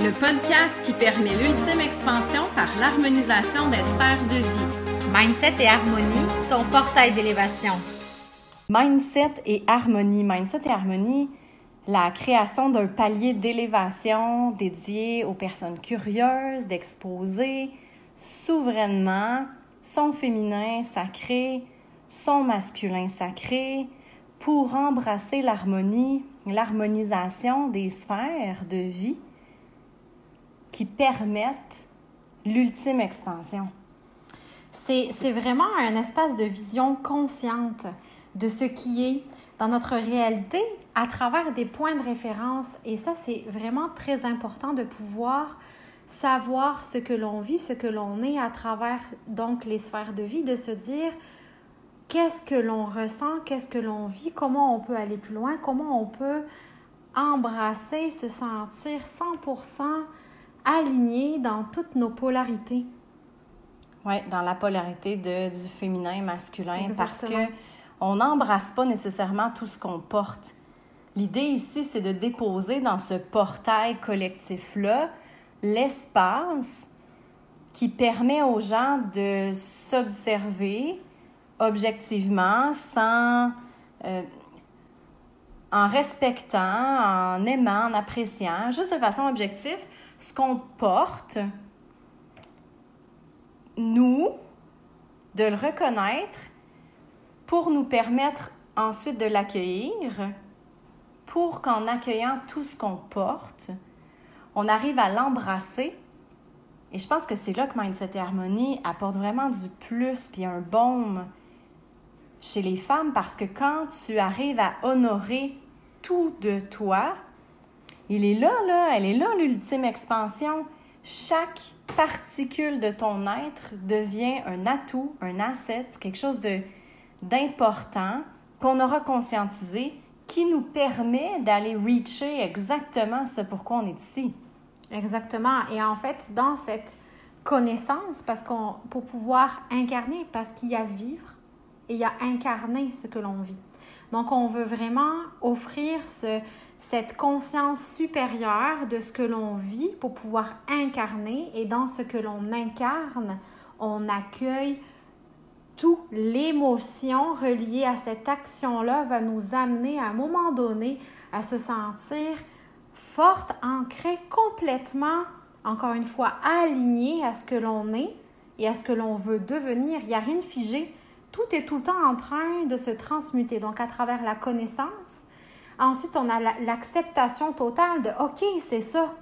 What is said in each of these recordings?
le podcast qui permet l'ultime expansion par l'harmonisation des sphères de vie. Mindset et harmonie, ton portail d'élévation. Mindset et harmonie. Mindset et harmonie, la création d'un palier d'élévation dédié aux personnes curieuses d'exposer souverainement son féminin sacré, son masculin sacré, pour embrasser l'harmonie, l'harmonisation des sphères de vie qui permettent l'ultime expansion. C'est vraiment un espace de vision consciente de ce qui est dans notre réalité à travers des points de référence. Et ça, c'est vraiment très important de pouvoir savoir ce que l'on vit, ce que l'on est à travers donc les sphères de vie, de se dire qu'est-ce que l'on ressent, qu'est-ce que l'on vit, comment on peut aller plus loin, comment on peut embrasser, se sentir 100% aligné dans toutes nos polarités. Oui, dans la polarité de, du féminin et masculin, parce que on n'embrasse pas nécessairement tout ce qu'on porte. L'idée ici, c'est de déposer dans ce portail collectif-là l'espace qui permet aux gens de s'observer objectivement sans... Euh, en respectant, en aimant, en appréciant, juste de façon objective, ce qu'on porte, nous, de le reconnaître pour nous permettre ensuite de l'accueillir, pour qu'en accueillant tout ce qu'on porte, on arrive à l'embrasser. Et je pense que c'est là que Mindset et Harmonie apporte vraiment du plus puis un baume chez les femmes parce que quand tu arrives à honorer tout de toi, il est là, là, elle est là, l'ultime expansion. Chaque particule de ton être devient un atout, un asset, quelque chose d'important qu'on aura conscientisé qui nous permet d'aller reacher exactement ce pourquoi on est ici. Exactement. Et en fait, dans cette connaissance, parce qu'on pour pouvoir incarner, parce qu'il y a vivre et il y a incarner ce que l'on vit. Donc, on veut vraiment offrir ce, cette conscience supérieure de ce que l'on vit pour pouvoir incarner et dans ce que l'on incarne, on accueille toute l'émotion reliée à cette action-là va nous amener à un moment donné à se sentir forte, ancrée complètement, encore une fois, alignée à ce que l'on est et à ce que l'on veut devenir. Il n'y a rien de figé. Tout est tout le temps en train de se transmuter. Donc, à travers la connaissance, Ensuite, on a l'acceptation totale de OK, c'est ça.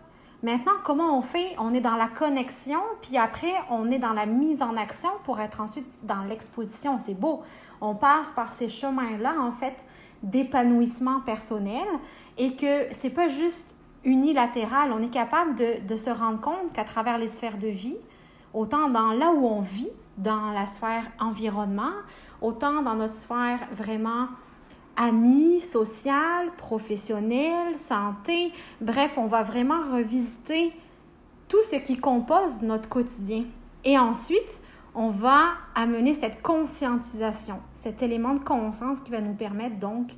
Maintenant, comment on fait? On est dans la connexion, puis après, on est dans la mise en action pour être ensuite dans l'exposition. C'est beau. On passe par ces chemins-là, en fait, d'épanouissement personnel et que c'est pas juste unilatéral. On est capable de, de se rendre compte qu'à travers les sphères de vie, autant dans là où on vit, dans la sphère environnement, autant dans notre sphère vraiment amis, social, professionnel, santé. Bref, on va vraiment revisiter tout ce qui compose notre quotidien. Et ensuite, on va amener cette conscientisation, cet élément de conscience qui va nous permettre donc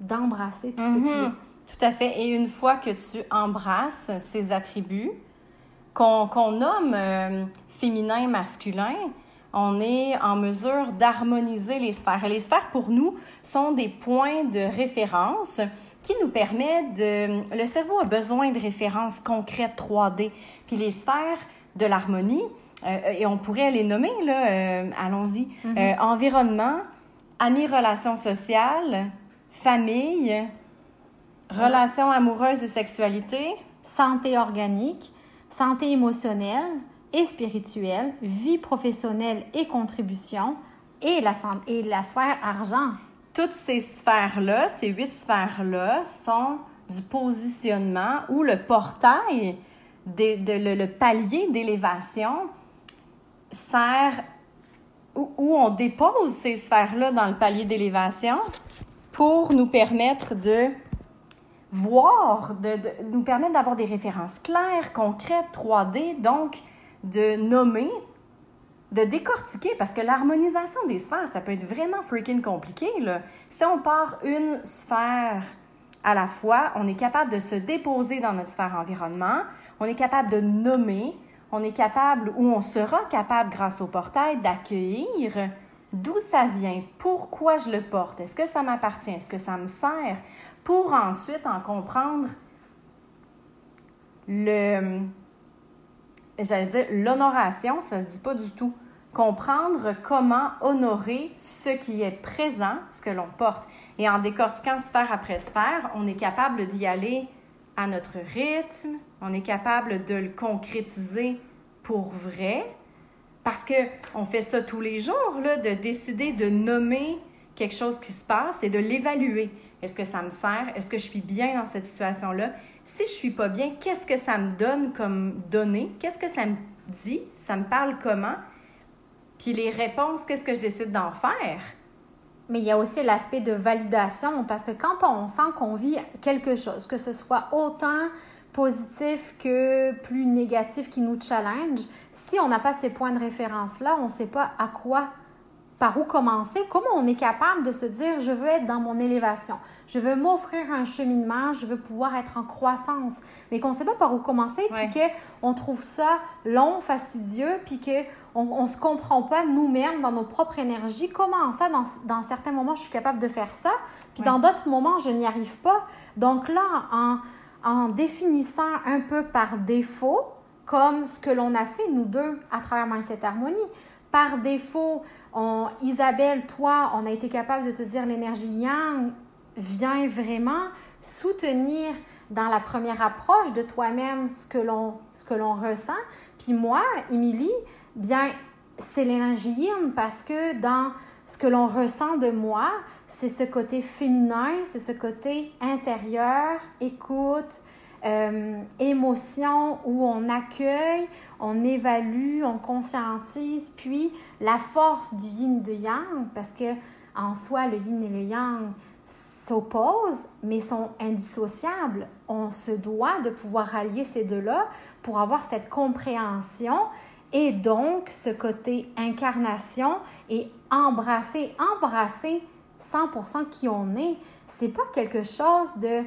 d'embrasser tout ce qui mhm. est. Tout à fait. Et une fois que tu embrasses ces attributs, qu'on nomme euh, féminin masculin, on est en mesure d'harmoniser les sphères. Et les sphères, pour nous, sont des points de référence qui nous permettent de... Le cerveau a besoin de références concrètes 3D. Puis les sphères de l'harmonie, euh, et on pourrait les nommer, là, euh, allons-y, mm-hmm. euh, environnement, amis, relations sociales, famille, relations amoureuses et sexualité. Santé organique, santé émotionnelle, et spirituelle, vie professionnelle et contribution, et la, et la sphère argent. Toutes ces sphères-là, ces huit sphères-là, sont du positionnement ou le portail, de, de le, palier d'élévation sert où, où, on dépose ces sphères-là dans le palier d'élévation pour nous permettre de voir, de, de nous permettre d'avoir des références claires, concrètes, 3D. Donc, de nommer, de décortiquer, parce que l'harmonisation des sphères, ça peut être vraiment freaking compliqué. Là. Si on part une sphère à la fois, on est capable de se déposer dans notre sphère environnement, on est capable de nommer, on est capable ou on sera capable grâce au portail d'accueillir d'où ça vient, pourquoi je le porte, est-ce que ça m'appartient, est-ce que ça me sert, pour ensuite en comprendre le, j'allais dire, l'honoration, ça se dit pas du tout. Comprendre comment honorer ce qui est présent, ce que l'on porte. Et en décortiquant sphère après sphère, on est capable d'y aller à notre rythme, on est capable de le concrétiser pour vrai, parce qu'on fait ça tous les jours, là, de décider de nommer quelque chose qui se passe et de l'évaluer. Est-ce que ça me sert? Est-ce que je suis bien dans cette situation-là? Si je suis pas bien, qu'est-ce que ça me donne comme données? Qu'est-ce que ça me dit? Ça me parle comment? Puis les réponses, qu'est-ce que je décide d'en faire? Mais il y a aussi l'aspect de validation parce que quand on sent qu'on vit quelque chose, que ce soit autant positif que plus négatif qui nous challenge, si on n'a pas ces points de référence-là, on ne sait pas à quoi, par où commencer, comment on est capable de se dire je veux être dans mon élévation, je veux m'offrir un cheminement, je veux pouvoir être en croissance, mais qu'on ne sait pas par où commencer, puis qu'on trouve ça long, fastidieux, puis qu'on ne se comprend pas nous-mêmes dans nos propres énergies. Comment ça, dans, dans, certains moments, je suis capable de faire ça, puis dans d'autres moments, je n'y arrive pas? Donc là, en, en définissant un peu par défaut, comme ce que l'on a fait, nous deux, à travers Mindset Harmonie, par défaut, on, Isabelle, toi, on a été capable de te dire l'énergie yang vient vraiment soutenir dans la première approche de toi-même ce que l'on ressent. Puis moi, Émilie, bien c'est l'énergie yin parce que dans ce que l'on ressent de moi, c'est ce côté féminin, c'est ce côté intérieur, écoute, euh, émotion où on accueille, on évalue, on conscientise, puis la force du yin de yang, parce que en soi, le yin et le yang, s'opposent, mais sont indissociables. On se doit de pouvoir allier ces deux-là pour avoir cette compréhension et donc ce côté incarnation et embrasser, embrasser 100% qui on est. C'est pas quelque chose de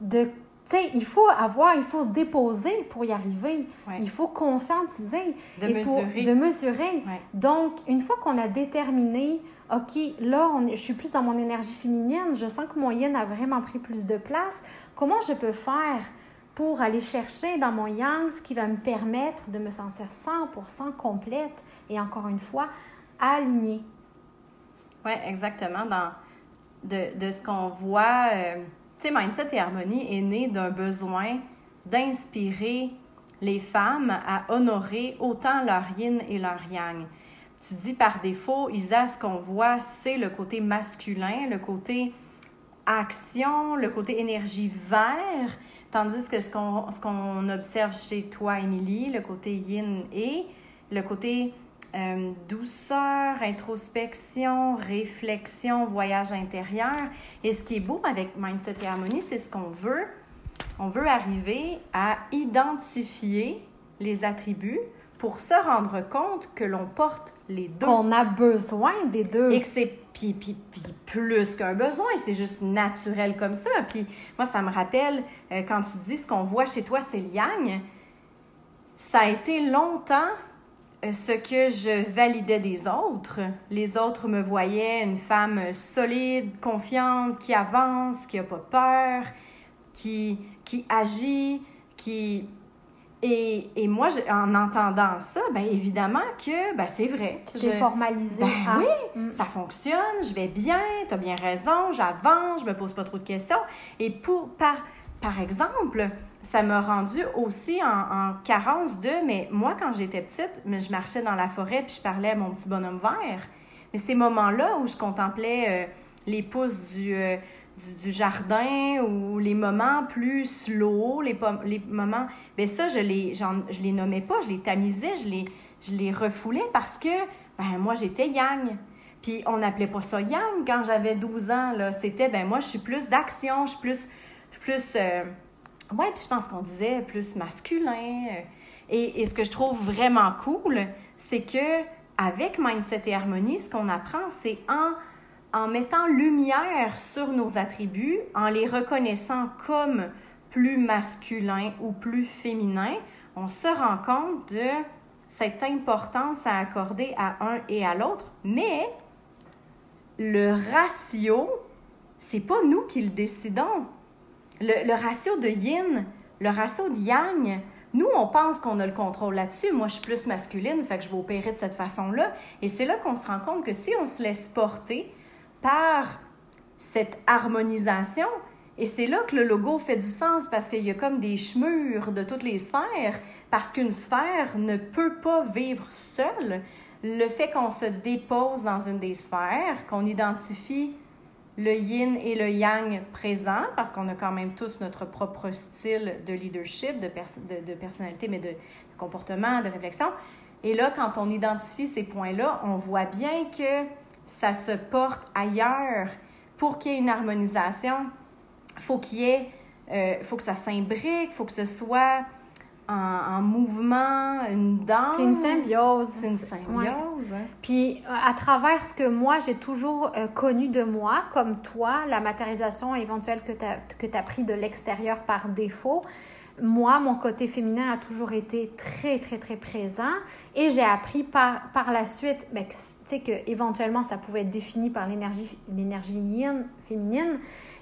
de tu sais, il faut avoir, il faut se déposer pour y arriver. Il faut conscientiser. De mesurer. de mesurer. Donc, une fois qu'on a déterminé OK, là, je suis plus dans mon énergie féminine, je sens que mon yin a vraiment pris plus de place. Comment je peux faire pour aller chercher dans mon yang ce qui va me permettre de me sentir 100% complète et encore une fois, alignée? Oui, exactement. Dans, de, ce qu'on voit, euh, sais, Mindset et Harmonie est né d'un besoin d'inspirer les femmes à honorer autant leur yin et leur yang. Tu dis par défaut, Isa, ce qu'on voit, c'est le côté masculin, le côté action, le côté énergie vert, tandis que ce qu'on, observe chez toi, Émilie, le côté yin et le côté euh, douceur, introspection, réflexion, voyage intérieur. Et ce qui est beau avec Mindset et Harmonie, c'est ce qu'on veut. On veut arriver à identifier les attributs pour se rendre compte que l'on porte les deux. Qu'on a besoin des deux. Et que c'est puis, puis, puis plus qu'un besoin, c'est juste naturel comme ça. Puis moi, ça me rappelle, euh, quand tu dis ce qu'on voit chez toi, c'est yang, ça a été longtemps ce que je validais des autres. Les autres me voyaient une femme solide, confiante, qui avance, qui n'a pas peur, qui, qui agit, qui et, et, moi, en entendant ça, bien évidemment que ben, c'est vrai. Tu formalisé. Ben, hein? Oui, mm. ça fonctionne, je vais bien, tu as bien raison, j'avance, je me pose pas trop de questions. Et pour, par, par exemple, ça m'a rendu aussi en, carence de, mais moi, quand j'étais petite, je marchais dans la forêt puis je parlais à mon petit bonhomme vert. Mais ces moments-là où je contemplais euh, les pousses du... Euh, du, jardin ou les moments plus slow, les, moments. Bien, ça, je les, je les nommais pas, je les tamisais, je les, refoulais parce que ben, moi, j'étais yang. Puis on n'appelait pas ça yang quand j'avais 12 ans. C'était, ben moi, je suis plus d'action, je suis plus. Plus euh, ouais, puis je pense qu'on disait plus masculin. Et, et, ce que je trouve vraiment cool, c'est que avec Mindset et Harmonie, ce qu'on apprend, c'est en en mettant lumière sur nos attributs, en les reconnaissant comme plus masculin ou plus féminin, on se rend compte de cette importance à accorder à un et à l'autre, mais le ratio, c'est pas nous qui le décidons. Le, ratio de yin, le ratio de yang, nous, on pense qu'on a le contrôle là-dessus. Moi, je suis plus masculine, fait que je vais opérer de cette façon-là. Et c'est là qu'on se rend compte que si on se laisse porter par cette harmonisation, et c'est là que le logo fait du sens parce qu'il y a comme des chemures de toutes les sphères, parce qu'une sphère ne peut pas vivre seule. Le fait qu'on se dépose dans une des sphères, qu'on identifie le yin et le yang présent, parce qu'on a quand même tous notre propre style de leadership, de, de, personnalité, mais de, comportement, de réflexion. Et là, quand on identifie ces points-là, on voit bien que ça se porte ailleurs. Pour qu'il y ait une harmonisation, faut qu'il y ait, euh, faut que ça s'imbrique, faut que ce soit en, mouvement, une danse. C'est une symbiose. C'est une symbiose. Hein. Puis, euh, à travers ce que moi, j'ai toujours euh, connu de moi, comme toi, la matérialisation éventuelle que tu as, pris de l'extérieur par défaut, moi, mon côté féminin a toujours été très, très, très présent. Et j'ai appris par, par la suite, ben, tu sais, qu'éventuellement, ça pouvait être défini par l'énergie yin féminine,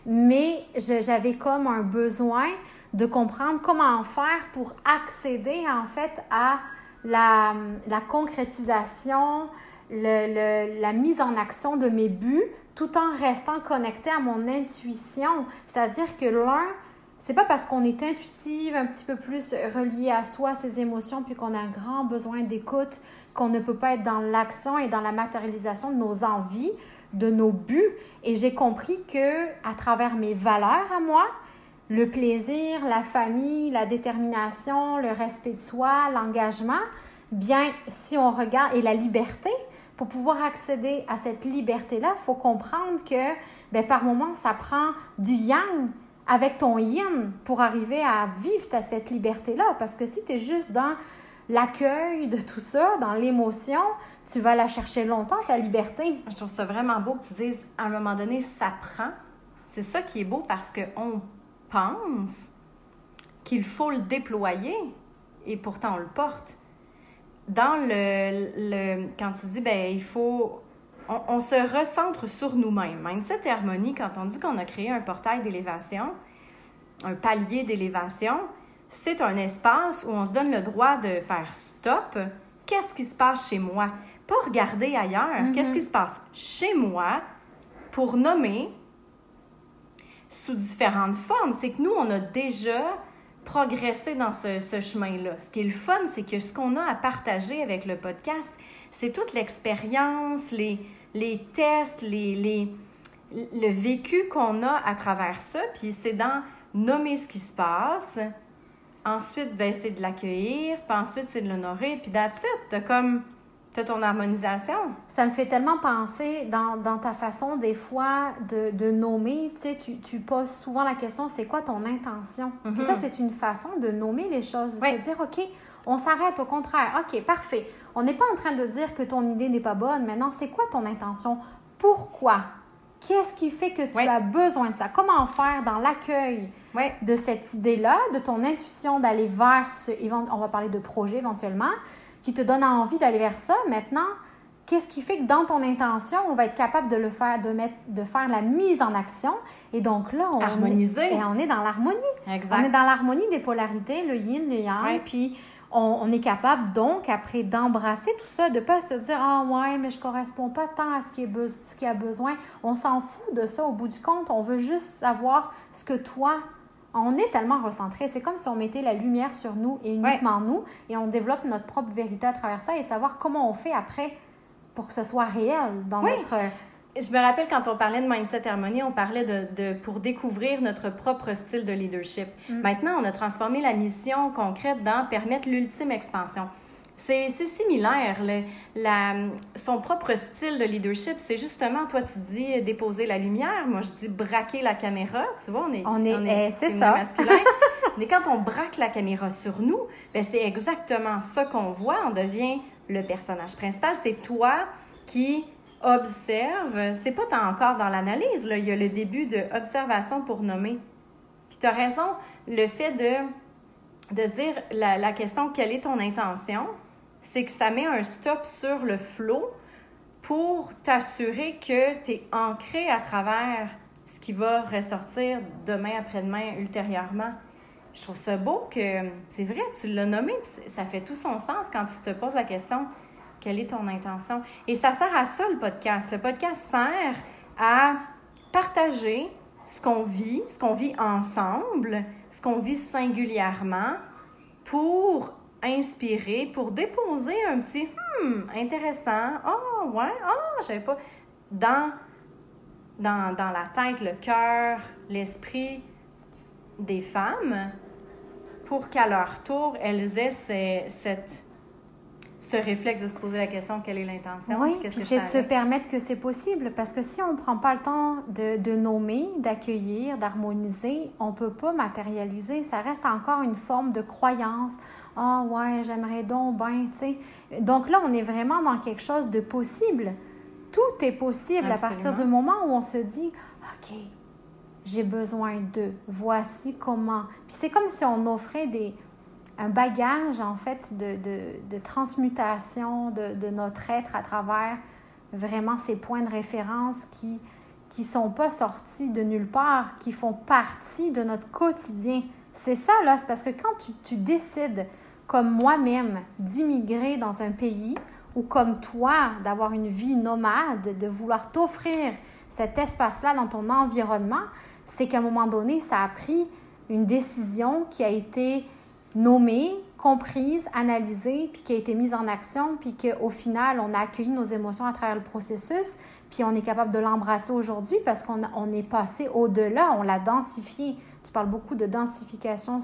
mais j'avais comme un besoin de comprendre comment faire pour accéder en fait à la, la concrétisation, le, la mise en action de mes buts tout en restant connecté à mon intuition. C'est-à-dire que l'un, c'est pas parce qu'on est intuitive, un petit peu plus relié à soi, ses émotions, puis qu'on a un grand besoin d'écoute, qu'on ne peut pas être dans l'action et dans la matérialisation de nos envies, de nos buts. Et j'ai compris que à travers mes valeurs à moi, le plaisir, la famille, la détermination, le respect de soi, l'engagement, bien, si on regarde, et la liberté, pour pouvoir accéder à cette liberté-là, il faut comprendre que bien, par moment, ça prend du yang avec ton yin pour arriver à vivre cette liberté-là. Parce que si tu es juste dans l'accueil de tout ça, dans l'émotion, tu vas la chercher longtemps, ta liberté. Je trouve ça vraiment beau que tu dises, à un moment donné, ça prend. C'est ça qui est beau parce qu'on pense qu'il faut le déployer et pourtant on le porte. Dans le, le quand tu dis, ben il faut, on, se recentre sur nous-mêmes. Mindset et harmonie, quand on dit qu'on a créé un portail d'élévation, un palier d'élévation, c'est un espace où on se donne le droit de faire stop. Qu'est-ce qui se passe chez moi? Pas regarder ailleurs. Qu'est-ce qui se passe chez moi pour nommer sous différentes formes. C'est que nous, on a déjà progressé dans ce, chemin-là. Ce qui est le fun, c'est que ce qu'on a à partager avec le podcast, c'est toute l'expérience, les, tests, les, le vécu qu'on a à travers ça. Puis c'est dans nommer ce qui se passe. Ensuite, ben, c'est de l'accueillir. Puis ensuite, c'est de l'honorer. Puis that's it. comme ton harmonisation? Ça me fait tellement penser dans, dans ta façon, des fois, de, de nommer. Tu sais, tu, tu, poses souvent la question c'est quoi ton intention? Mm ça, c'est une façon de nommer les choses, de se dire OK, on s'arrête au contraire. OK, parfait. On n'est pas en train de dire que ton idée n'est pas bonne. Maintenant, c'est quoi ton intention? Pourquoi? Qu'est-ce qui fait que tu as besoin de ça? Comment faire dans l'accueil de cette idée-là, de ton intuition d'aller vers ce. On va parler de projet éventuellement qui te donne envie d'aller vers ça. Maintenant, qu'est-ce qui fait que dans ton intention, on va être capable de le faire, de mettre, de faire la mise en action? Et donc là, on, Harmoniser. Est, on est dans l'harmonie. Exact. On est dans l'harmonie des polarités, le yin, le yang. Puis on, est capable donc, après, d'embrasser tout ça, de pas se dire Ah, ouais, mais je correspond pas tant à ce qui, est ce qui a besoin. On s'en fout de ça au bout du compte. On veut juste savoir ce que toi, on est tellement recentré. C'est comme si on mettait la lumière sur nous et uniquement nous, et on développe notre propre vérité à travers ça et savoir comment on fait après pour que ce soit réel dans notre. Je me rappelle quand on parlait de mindset harmonie, on parlait de, pour découvrir notre propre style de leadership. Mm. Maintenant, on a transformé la mission concrète dans permettre l'ultime expansion. C'est similaire. la, son propre style de leadership, c'est justement, toi, tu dis déposer la lumière. Moi, je dis braquer la caméra. Tu vois, on est, on est, eh, c'est ça. masculin. Mais quand on braque la caméra sur nous, ben, c'est exactement ça qu'on voit. On devient le personnage principal. C'est toi qui observe. C'est pas encore dans l'analyse. Il y a le début de observation pour nommer. Puis Puis tu as raison, le fait de, de dire la, la question quelle est ton intention, c'est que ça met un stop sur le flot pour t'assurer que tu es ancré à travers ce qui va ressortir demain après-demain ultérieurement. Je trouve ça beau que, c'est vrai, tu l'as nommé, ça fait tout son sens quand tu te poses la question, quelle est ton intention? Et ça sert à ça, le podcast. Le podcast sert à partager ce qu'on vit, ce qu'on vit ensemble, ce qu'on vit singulièrement pour inspirer, pour déposer un petit hmm, intéressant. Oh, ouais, oh, j'avais pas. Dans, dans, dans la tête, le cœur, l'esprit des femmes, pour qu'à leur tour, elles aient cette ce réflexe de se poser la question quelle est l'intention? Oui, puis c'est de se permettre que c'est possible parce que si on ne prend pas le temps de, de nommer, d'accueillir, d'harmoniser, on ne peut pas matérialiser. Ça reste encore une forme de croyance. Ah ouais, j'aimerais donc bien, tu sais. Donc là, on est vraiment dans quelque chose de possible. Tout est possible à partir du moment où on se dit OK, j'ai besoin de, voici comment. Puis c'est comme si on offrait des un bagage, en fait, de, de, transmutation de, de, notre être à travers vraiment ces points de référence qui qui sont pas sortis de nulle part, qui font partie de notre quotidien. C'est ça, là, c'est parce que quand tu décides, comme moi-même, d'immigrer dans un pays, ou comme toi, d'avoir une vie nomade, de vouloir t'offrir cet espace-là dans ton environnement, c'est qu'à un moment donné, ça a pris une décision qui a été nommée, comprise, analysée, puis qui a été mise en action, puis qu'au final, on a accueilli nos émotions à travers le processus, puis on est capable de l'embrasser aujourd'hui parce qu'on on est passé au-delà, on l'a densifié. Tu parles beaucoup de densification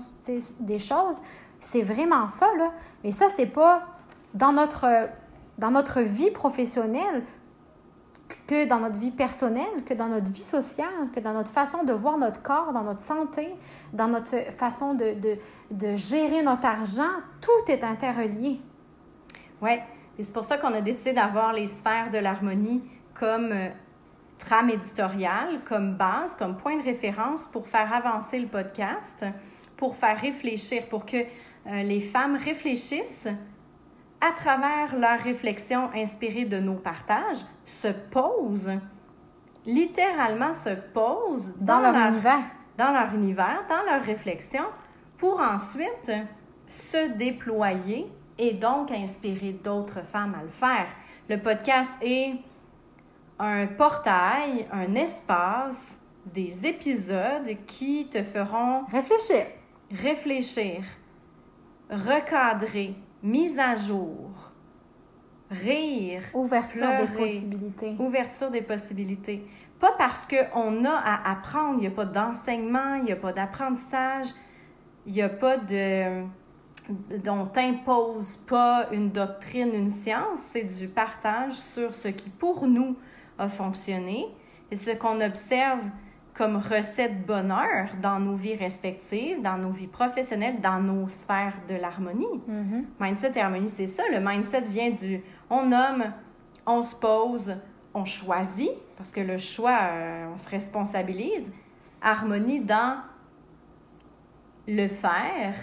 des choses. C'est vraiment ça, là. Mais ça, c'est pas dans notre, dans notre vie professionnelle que dans notre vie personnelle, que dans notre vie sociale, que dans notre façon de voir notre corps, dans notre santé, dans notre façon de, de, de gérer notre argent, tout est interrelié. Oui, et c'est pour ça qu'on a décidé d'avoir les sphères de l'harmonie comme euh, trame éditoriale, comme base, comme point de référence pour faire avancer le podcast, pour faire réfléchir, pour que euh, les femmes réfléchissent à travers leurs réflexions inspirées de nos partages, se posent, littéralement se posent dans, leur, univers. Dans leur univers, dans pour ensuite se déployer et donc inspirer d'autres femmes à le faire. Le podcast est un portail, un espace, des épisodes qui te feront réfléchir, réfléchir, recadrer, mise à jour, rire, ouverture des possibilités. Ouverture des possibilités. Pas parce qu'on a à apprendre, il n'y a pas d'enseignement, il n'y a pas d'apprentissage, il n'y a pas de. On t'impose pas une doctrine, une science, c'est du partage sur ce qui pour nous a fonctionné et ce qu'on observe comme recette bonheur dans nos vies respectives, dans nos vies professionnelles, dans nos sphères de l'harmonie. Mm-hmm. Mindset et harmonie, c'est ça. Le mindset vient du on nomme, on se pose, on choisit, parce que le choix, euh, on se responsabilise. Harmonie dans le faire,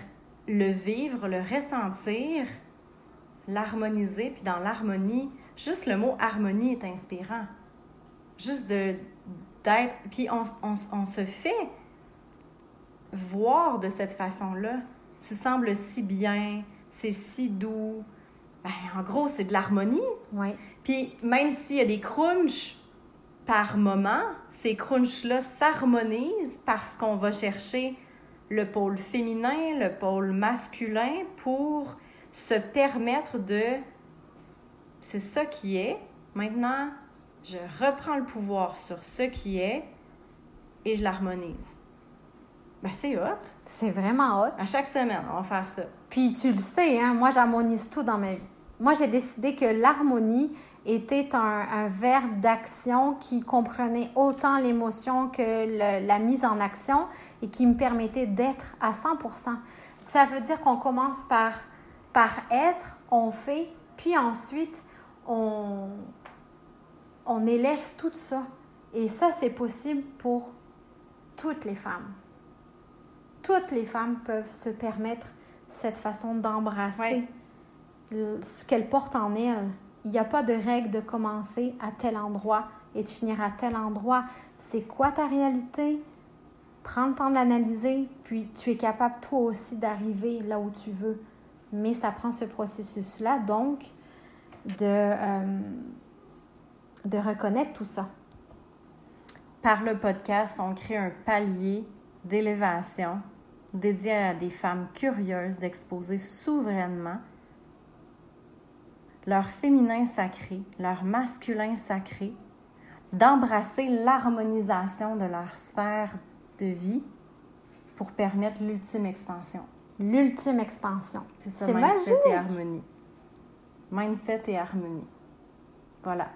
le vivre, le ressentir, l'harmoniser, puis dans l'harmonie, juste le mot harmonie est inspirant. Juste de d'être. Puis on, on, on, se fait voir de cette façon-là. Tu sembles si bien, c'est si doux. Ben, en gros, c'est de l'harmonie. Puis même s'il y a des crunchs par moment, ces crunchs-là s'harmonisent parce qu'on va chercher le pôle féminin, le pôle masculin pour se permettre de... C'est ça qui est. Maintenant, je reprends le pouvoir sur ce qui est et je l'harmonise. Ben, c'est hot. C'est vraiment hot. À chaque semaine, on va faire ça. Puis tu le sais, hein, moi j'harmonise tout dans ma vie. Moi j'ai décidé que l'harmonie était un, un verbe d'action qui comprenait autant l'émotion que la mise en action et qui me permettait d'être à 100% Ça veut dire qu'on commence par, par être, on fait, puis ensuite on, on élève tout ça. Et ça, c'est possible pour toutes les femmes. toutes les femmes peuvent se permettre cette façon d'embrasser Ouais. ce qu'elles portent en elles. Il n'y a pas de règle de commencer à tel endroit et de finir à tel endroit. C'est quoi ta réalité? Prends le temps de l'analyser, puis tu es capable toi aussi d'arriver là où tu veux. Mais ça prend ce processus-là, donc, de, euh, de reconnaître tout ça. Par le podcast, on crée un palier d'élévation dédié à des femmes curieuses d'exposer souverainement leur féminin sacré, leur masculin sacré, d'embrasser l'harmonisation de leur sphère de vie pour permettre l'ultime expansion. L'ultime expansion. C'est ça, mindset et harmonie. Mindset et harmonie. Voilà.